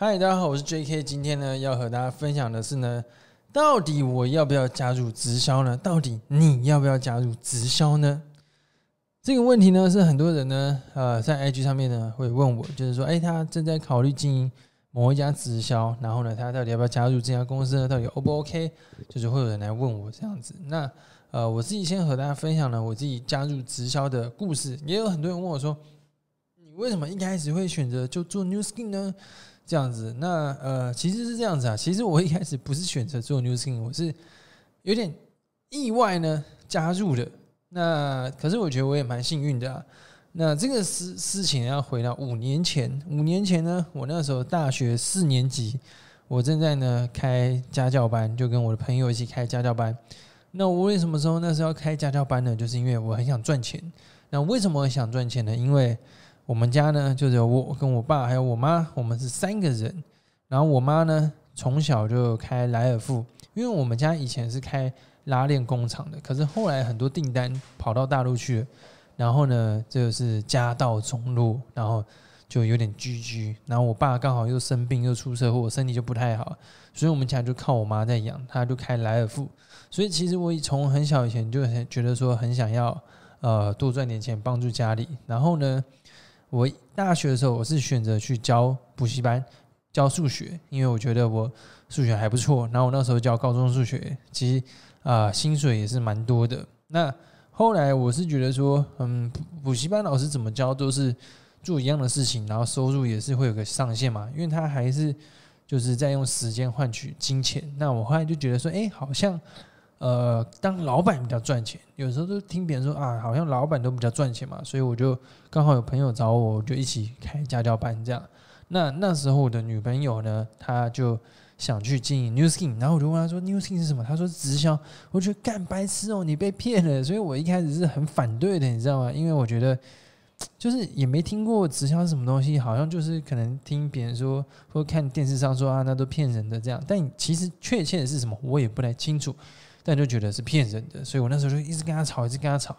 嗨，大家好，我是 J.K。今天呢，要和大家分享的是呢，到底我要不要加入直销呢？到底你要不要加入直销呢？这个问题呢，是很多人呢，呃，在 IG 上面呢会问我，就是说，哎，他正在考虑经营某一家直销，然后呢，他到底要不要加入这家公司呢？到底 O 不 OK？就是会有人来问我这样子。那呃，我自己先和大家分享了我自己加入直销的故事。也有很多人问我说，你为什么一开始会选择就做 New Skin 呢？这样子，那呃，其实是这样子啊。其实我一开始不是选择做 New Skin，我是有点意外呢加入的。那可是我觉得我也蛮幸运的。那这个事事情要回到五年前，五年前呢，我那时候大学四年级，我正在呢开家教班，就跟我的朋友一起开家教班。那我为什么说那时候要开家教班呢？就是因为我很想赚钱。那为什么想赚钱呢？因为我们家呢，就是我跟我爸还有我妈，我们是三个人。然后我妈呢，从小就开莱尔富，因为我们家以前是开拉链工厂的，可是后来很多订单跑到大陆去了，然后呢，这个是家道中落，然后就有点居居。然后我爸刚好又生病又出车祸，身体就不太好，所以我们家就靠我妈在养，她就开莱尔富。所以其实我从很小以前就很觉得说很想要呃多赚点钱帮助家里，然后呢。我大学的时候，我是选择去教补习班教数学，因为我觉得我数学还不错。然后我那时候教高中数学，其实啊薪水也是蛮多的。那后来我是觉得说，嗯，补习班老师怎么教都是做一样的事情，然后收入也是会有个上限嘛，因为他还是就是在用时间换取金钱。那我后来就觉得说，哎，好像。呃，当老板比较赚钱，有时候都听别人说啊，好像老板都比较赚钱嘛，所以我就刚好有朋友找我，我就一起开家教班这样。那那时候我的女朋友呢，她就想去经营 New Skin，然后我就问她说 New Skin 是什么？她说直销。我觉得干白痴哦，你被骗了。所以我一开始是很反对的，你知道吗？因为我觉得就是也没听过直销是什么东西，好像就是可能听别人说或看电视上说啊，那都骗人的这样。但其实确切的是什么，我也不太清楚。但就觉得是骗人的，所以我那时候就一直跟他吵，一直跟他吵。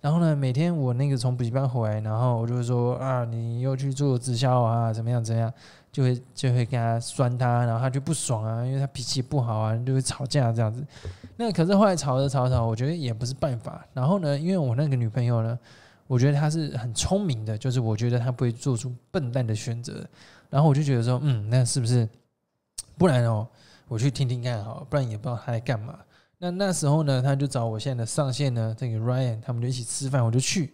然后呢，每天我那个从补习班回来，然后我就说啊，你又去做直销啊，怎么样怎么样，就会就会跟他酸他，然后他就不爽啊，因为他脾气不好啊，就会吵架这样子。那可是后来吵着吵吵，我觉得也不是办法。然后呢，因为我那个女朋友呢，我觉得她是很聪明的，就是我觉得她不会做出笨蛋的选择。然后我就觉得说，嗯，那是不是？不然哦，我去听听看好，不然也不知道她在干嘛。那那时候呢，他就找我现在的上线呢，这个 Ryan，他们就一起吃饭，我就去。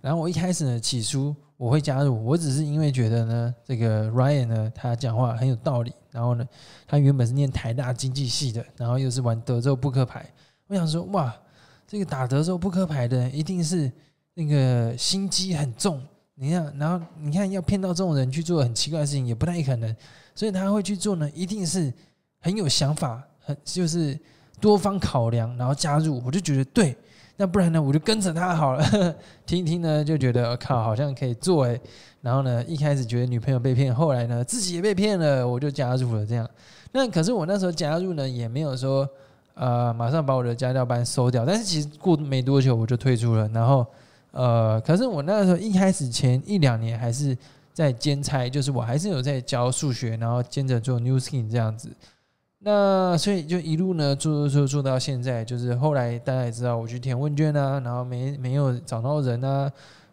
然后我一开始呢，起初我会加入，我只是因为觉得呢，这个 Ryan 呢，他讲话很有道理。然后呢，他原本是念台大经济系的，然后又是玩德州扑克牌。我想说，哇，这个打德州扑克牌的一定是那个心机很重。你看，然后你看要骗到这种人去做很奇怪的事情，也不太可能。所以他会去做呢，一定是很有想法，很就是。多方考量，然后加入，我就觉得对，那不然呢，我就跟着他好了。听一听呢，就觉得靠，好像可以做哎。然后呢，一开始觉得女朋友被骗，后来呢，自己也被骗了，我就加入了这样。那可是我那时候加入呢，也没有说呃，马上把我的家教班收掉。但是其实过没多久我就退出了。然后呃，可是我那个时候一开始前一两年还是在兼差，就是我还是有在教数学，然后兼着做 New Skin 这样子。那所以就一路呢做做做做到现在，就是后来大家也知道我去填问卷啊，然后没没有找到人啊，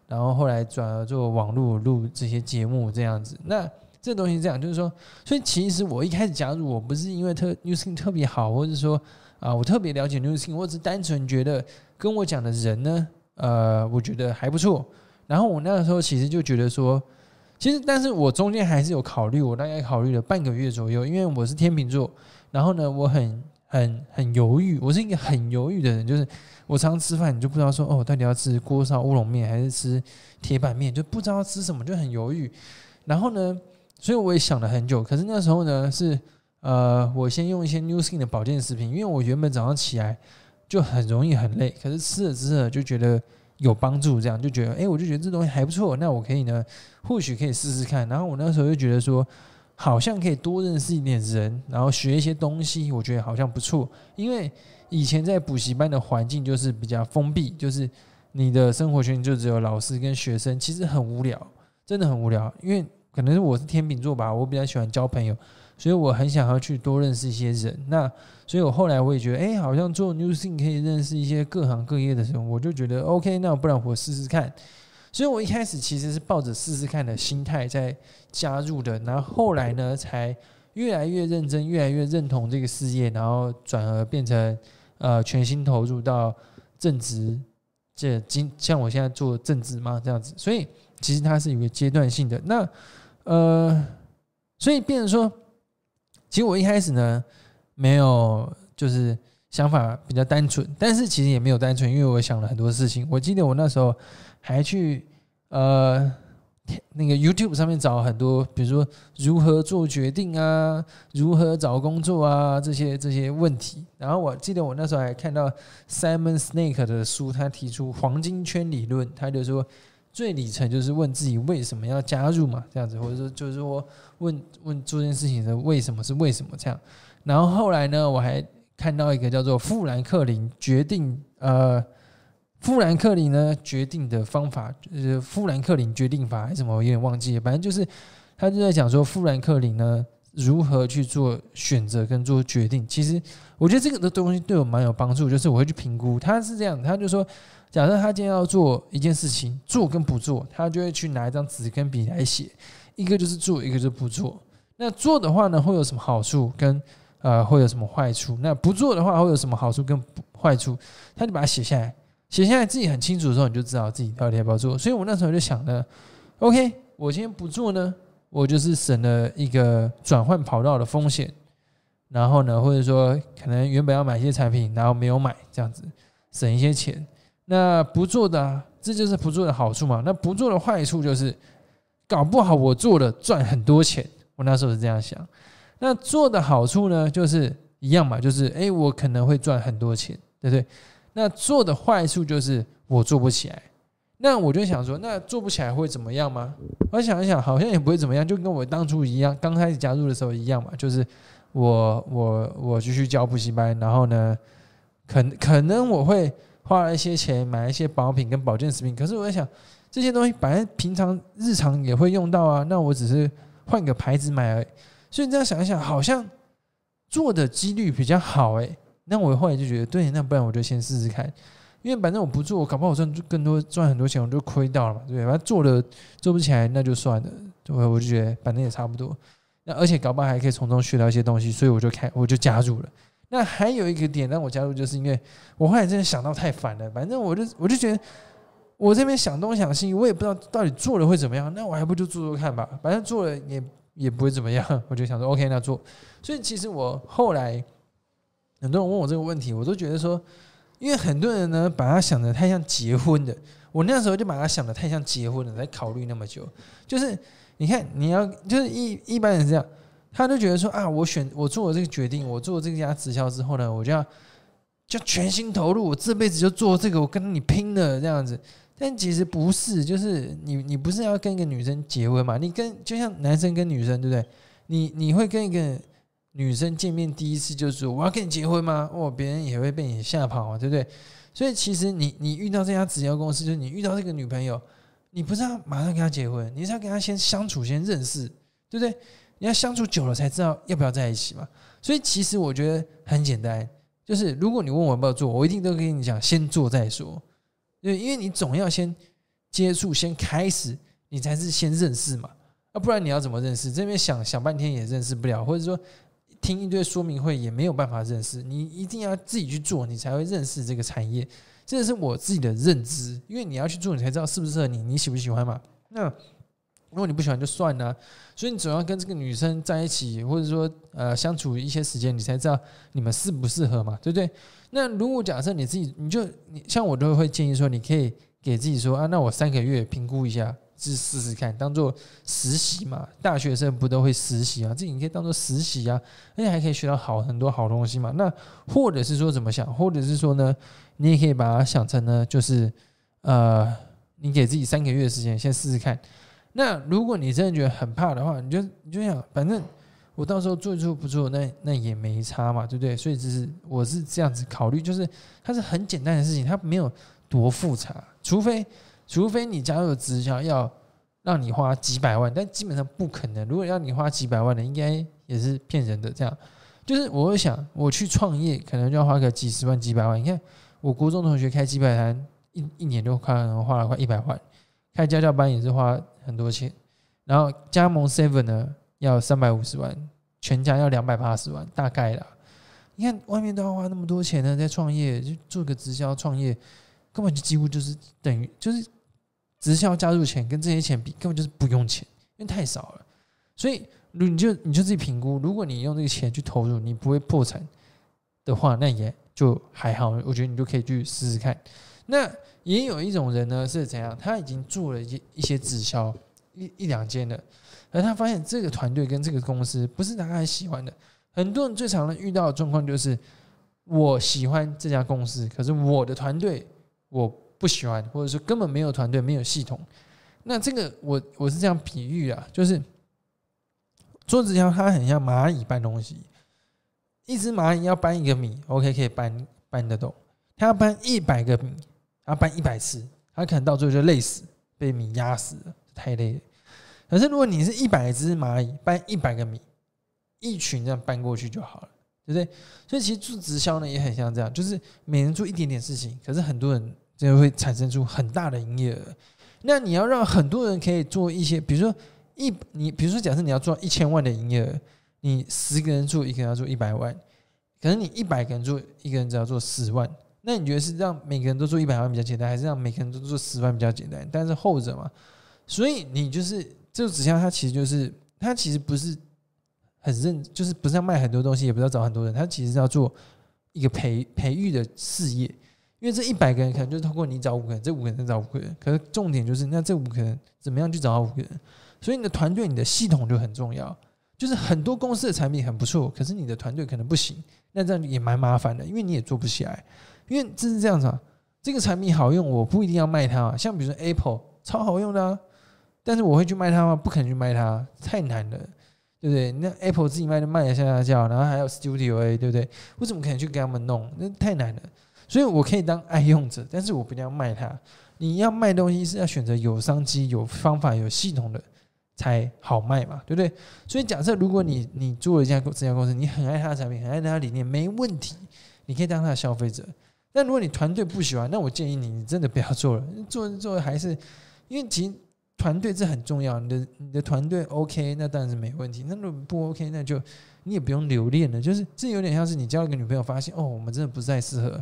然后后来转而做网络录这些节目这样子。那这东西这样，就是说，所以其实我一开始加入，我不是因为特 newsing 特别好，或者说啊我特别了解 newsing，我只是单纯觉得跟我讲的人呢，呃，我觉得还不错。然后我那个时候其实就觉得说，其实但是我中间还是有考虑，我大概考虑了半个月左右，因为我是天秤座。然后呢，我很很很犹豫，我是一个很犹豫的人，就是我常吃饭，你就不知道说哦，到底要吃锅烧乌龙面还是吃铁板面，就不知道吃什么，就很犹豫。然后呢，所以我也想了很久。可是那时候呢，是呃，我先用一些 New Skin 的保健食品，因为我原本早上起来就很容易很累，可是吃了之后就觉得有帮助，这样就觉得哎，我就觉得这东西还不错，那我可以呢，或许可以试试看。然后我那时候就觉得说。好像可以多认识一点人，然后学一些东西，我觉得好像不错。因为以前在补习班的环境就是比较封闭，就是你的生活圈就只有老师跟学生，其实很无聊，真的很无聊。因为可能是我是天秤座吧，我比较喜欢交朋友，所以我很想要去多认识一些人。那所以我后来我也觉得，哎，好像做 New Thing 可以认识一些各行各业的人，我就觉得 OK，那不然我试试看。所以我一开始其实是抱着试试看的心态在加入的，然后后来呢，才越来越认真，越来越认同这个事业，然后转而变成呃全心投入到正职，这今像我现在做正职嘛这样子，所以其实它是有个阶段性的。那呃，所以变成说，其实我一开始呢没有就是想法比较单纯，但是其实也没有单纯，因为我想了很多事情。我记得我那时候。还去呃那个 YouTube 上面找很多，比如说如何做决定啊，如何找工作啊这些这些问题。然后我记得我那时候还看到 Simon Snake 的书，他提出黄金圈理论，他就说最底层就是问自己为什么要加入嘛，这样子，或者说就是说问问做这件事情的为什么是为什么这样。然后后来呢，我还看到一个叫做富兰克林决定呃。富兰克林呢决定的方法，呃，富兰克林决定法还是什么，我有点忘记了。反正就是他就在讲说，富兰克林呢如何去做选择跟做决定。其实我觉得这个的东西对我蛮有帮助，就是我会去评估。他是这样，他就说，假设他今天要做一件事情，做跟不做，他就会去拿一张纸跟笔来写，一个就是做，一个就是不做。那做的话呢，会有什么好处跟呃会有什么坏处？那不做的话会有什么好处跟坏处？他就把它写下来。写下来自己很清楚的时候，你就知道自己到底要不要做。所以我那时候就想呢，OK，我今天不做呢，我就是省了一个转换跑道的风险。然后呢，或者说可能原本要买一些产品，然后没有买，这样子省一些钱。那不做的，这就是不做的好处嘛。那不做的坏处就是，搞不好我做了赚很多钱。我那时候是这样想。那做的好处呢，就是一样嘛，就是哎，我可能会赚很多钱，对不对？那做的坏处就是我做不起来，那我就想说，那做不起来会怎么样吗？我想一想，好像也不会怎么样，就跟我当初一样，刚开始加入的时候一样嘛，就是我我我继续教补习班，然后呢，可可能我会花一些钱买一些保品跟保健食品，可是我在想，这些东西本来平常日常也会用到啊，那我只是换个牌子买而已，所以你这样想一想，好像做的几率比较好诶。那我后来就觉得，对，那不然我就先试试看，因为反正我不做，搞不好我赚更多赚很多钱，我就亏掉了嘛，对不对？反正做了做不起来，那就算了，我我就觉得反正也差不多。那而且搞不好还可以从中学到一些东西，所以我就开我就加入了。那还有一个点让我加入，就是因为我后来真的想到太烦了，反正我就我就觉得我这边想东想西，我也不知道到底做了会怎么样，那我还不就做做看吧，反正做了也也不会怎么样，我就想说 OK，那做。所以其实我后来。很多人问我这个问题，我都觉得说，因为很多人呢把他想的太像结婚的，我那时候就把他想的太像结婚了，才考虑那么久。就是你看，你要就是一一般人是这样，他都觉得说啊，我选我做了这个决定，我做了这家直销之后呢，我就要就全心投入，我这辈子就做这个，我跟你拼了这样子。但其实不是，就是你你不是要跟一个女生结婚嘛？你跟就像男生跟女生，对不对？你你会跟一个。女生见面第一次就说我要跟你结婚吗？哦，别人也会被你吓跑啊，对不对？所以其实你你遇到这家直销公司，就是你遇到这个女朋友，你不是要马上跟她结婚，你是要跟她先相处，先认识，对不对？你要相处久了才知道要不要在一起嘛。所以其实我觉得很简单，就是如果你问我要不要做，我一定都跟你讲，先做再说。对，因为你总要先接触，先开始，你才是先认识嘛。啊，不然你要怎么认识？这边想想半天也认识不了，或者说。听一堆说明会也没有办法认识，你一定要自己去做，你才会认识这个产业。这是我自己的认知，因为你要去做，你才知道适不适合你，你喜不喜欢嘛？那如果你不喜欢就算了。所以你总要跟这个女生在一起，或者说呃相处一些时间，你才知道你们适不适合嘛，对不对？那如果假设你自己，你就你像我都会建议说，你可以给自己说啊，那我三个月评估一下。是试试看，当做实习嘛？大学生不都会实习啊？这你可以当做实习啊，而且还可以学到好很多好东西嘛。那或者是说怎么想？或者是说呢，你也可以把它想成呢，就是呃，你给自己三个月的时间，先试试看。那如果你真的觉得很怕的话，你就你就想，反正我到时候做做不做，那那也没差嘛，对不对？所以就是我是这样子考虑，就是它是很简单的事情，它没有多复杂，除非。除非你加入直销要让你花几百万，但基本上不可能。如果要你花几百万的，应该也是骗人的。这样，就是我会想，我去创业，可能就要花个几十万、几百万。你看，我国中同学开几百摊，一一年就快花了快一百万。开家教班也是花很多钱，然后加盟 Seven 呢要三百五十万，全家要两百八十万，大概啦。你看外面都要花那么多钱呢，在创业就做个直销创业，根本就几乎就是等于就是直销加入钱跟这些钱比，根本就是不用钱，因为太少了。所以，如你就你就自己评估，如果你用这个钱去投入，你不会破产的话，那也就还好。我觉得你就可以去试试看。那也有一种人呢，是怎样？他已经做了一一些直销一一两间了，而他发现这个团队跟这个公司不是他很喜欢的。很多人最常遇到的状况就是，我喜欢这家公司，可是我的团队我不喜欢，或者说根本没有团队，没有系统。那这个我我是这样比喻啊，就是做直销，它很像蚂蚁搬东西，一只蚂蚁要搬一个米，OK 可以搬搬得动，它要搬一百个米。他搬一百次，他可能到最后就累死，被米压死了，太累了。可是如果你是一百只蚂蚁搬一百个米，一群这样搬过去就好了，对不对？所以其实做直销呢也很像这样，就是每人做一点点事情，可是很多人就会产生出很大的营业额。那你要让很多人可以做一些，比如说一你，比如说假设你要做一千万的营业额，你十个人做，一个人要做一百万，可能你一百个人做，一个人只要做十万。那你觉得是让每个人都做一百万比较简单，还是让每个人都做十万比较简单？但是后者嘛，所以你就是这个指向，它其实就是它其实不是很认，就是不是要卖很多东西，也不是要找很多人，它其实是要做一个培培育的事业。因为这一百个人可能就是通过你找五个人，这五个人再找五个人，可是重点就是那这五个人怎么样去找到五个人？所以你的团队、你的系统就很重要。就是很多公司的产品很不错，可是你的团队可能不行，那这样也蛮麻烦的，因为你也做不起来。因为这是这样子啊，这个产品好用，我不一定要卖它。像比如说 Apple 超好用的啊，但是我会去卖它吗？不可能去卖它，太难了，对不对？那 Apple 自己卖的卖的下下叫，然后还有 Studio A，对不对？我怎么可能去给他们弄？那太难了。所以我可以当爱用者，但是我不一定要卖它。你要卖东西是要选择有商机、有方法、有系统的才好卖嘛，对不对？所以假设如果你你做了一家这家公司，你很爱它的产品，很爱它的理念，没问题，你可以当它的消费者。但如果你团队不喜欢，那我建议你，你真的不要做了。做做还是，因为其实团队这很重要。你的你的团队 OK，那当然是没问题。那如果不 OK，那就你也不用留恋了。就是这有点像是你交一个女朋友，发现哦，我们真的不再适合。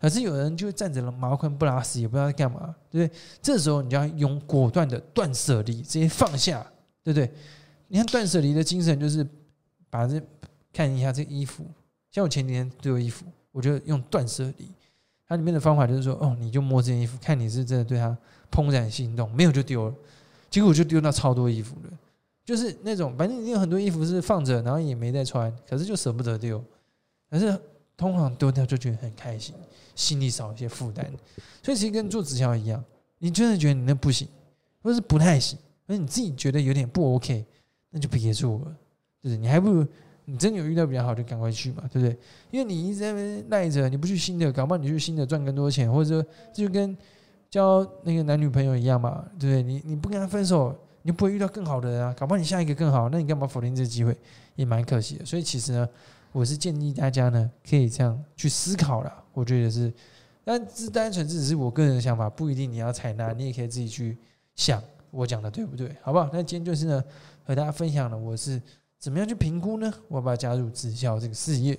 可是有人就站着了茅坑不拉屎，也不知道在干嘛，对不对？这时候你就要用果断的断舍离，直接放下，对不对？你看断舍离的精神就是把这看一下这衣服，像我前几天丢衣服，我就用断舍离。它里面的方法就是说，哦，你就摸这件衣服，看你是真的对它怦然心动，没有就丢了。结果我就丢到超多衣服了，就是那种反正你有很多衣服是放着，然后也没再穿，可是就舍不得丢。可是通常丢掉就觉得很开心，心里少一些负担。所以其实跟做直销一样，你真的觉得你那不行，或是不太行，而你自己觉得有点不 OK，那就别做了，就是你还不如。你真有遇到比较好，就赶快去嘛，对不对？因为你一直在那边赖着，你不去新的，搞不好你去新的赚更多钱，或者说就跟交那个男女朋友一样嘛，对不对？你你不跟他分手，你不会遇到更好的人啊，搞不好你下一个更好，那你干嘛否定这个机会？也蛮可惜的。所以其实呢，我是建议大家呢，可以这样去思考了。我觉得是，但这单纯只是我个人的想法，不一定你要采纳，你也可以自己去想我讲的对不对？好不好？那今天就是呢，和大家分享了，我是。怎么样去评估呢？我要不要加入直销这个事业？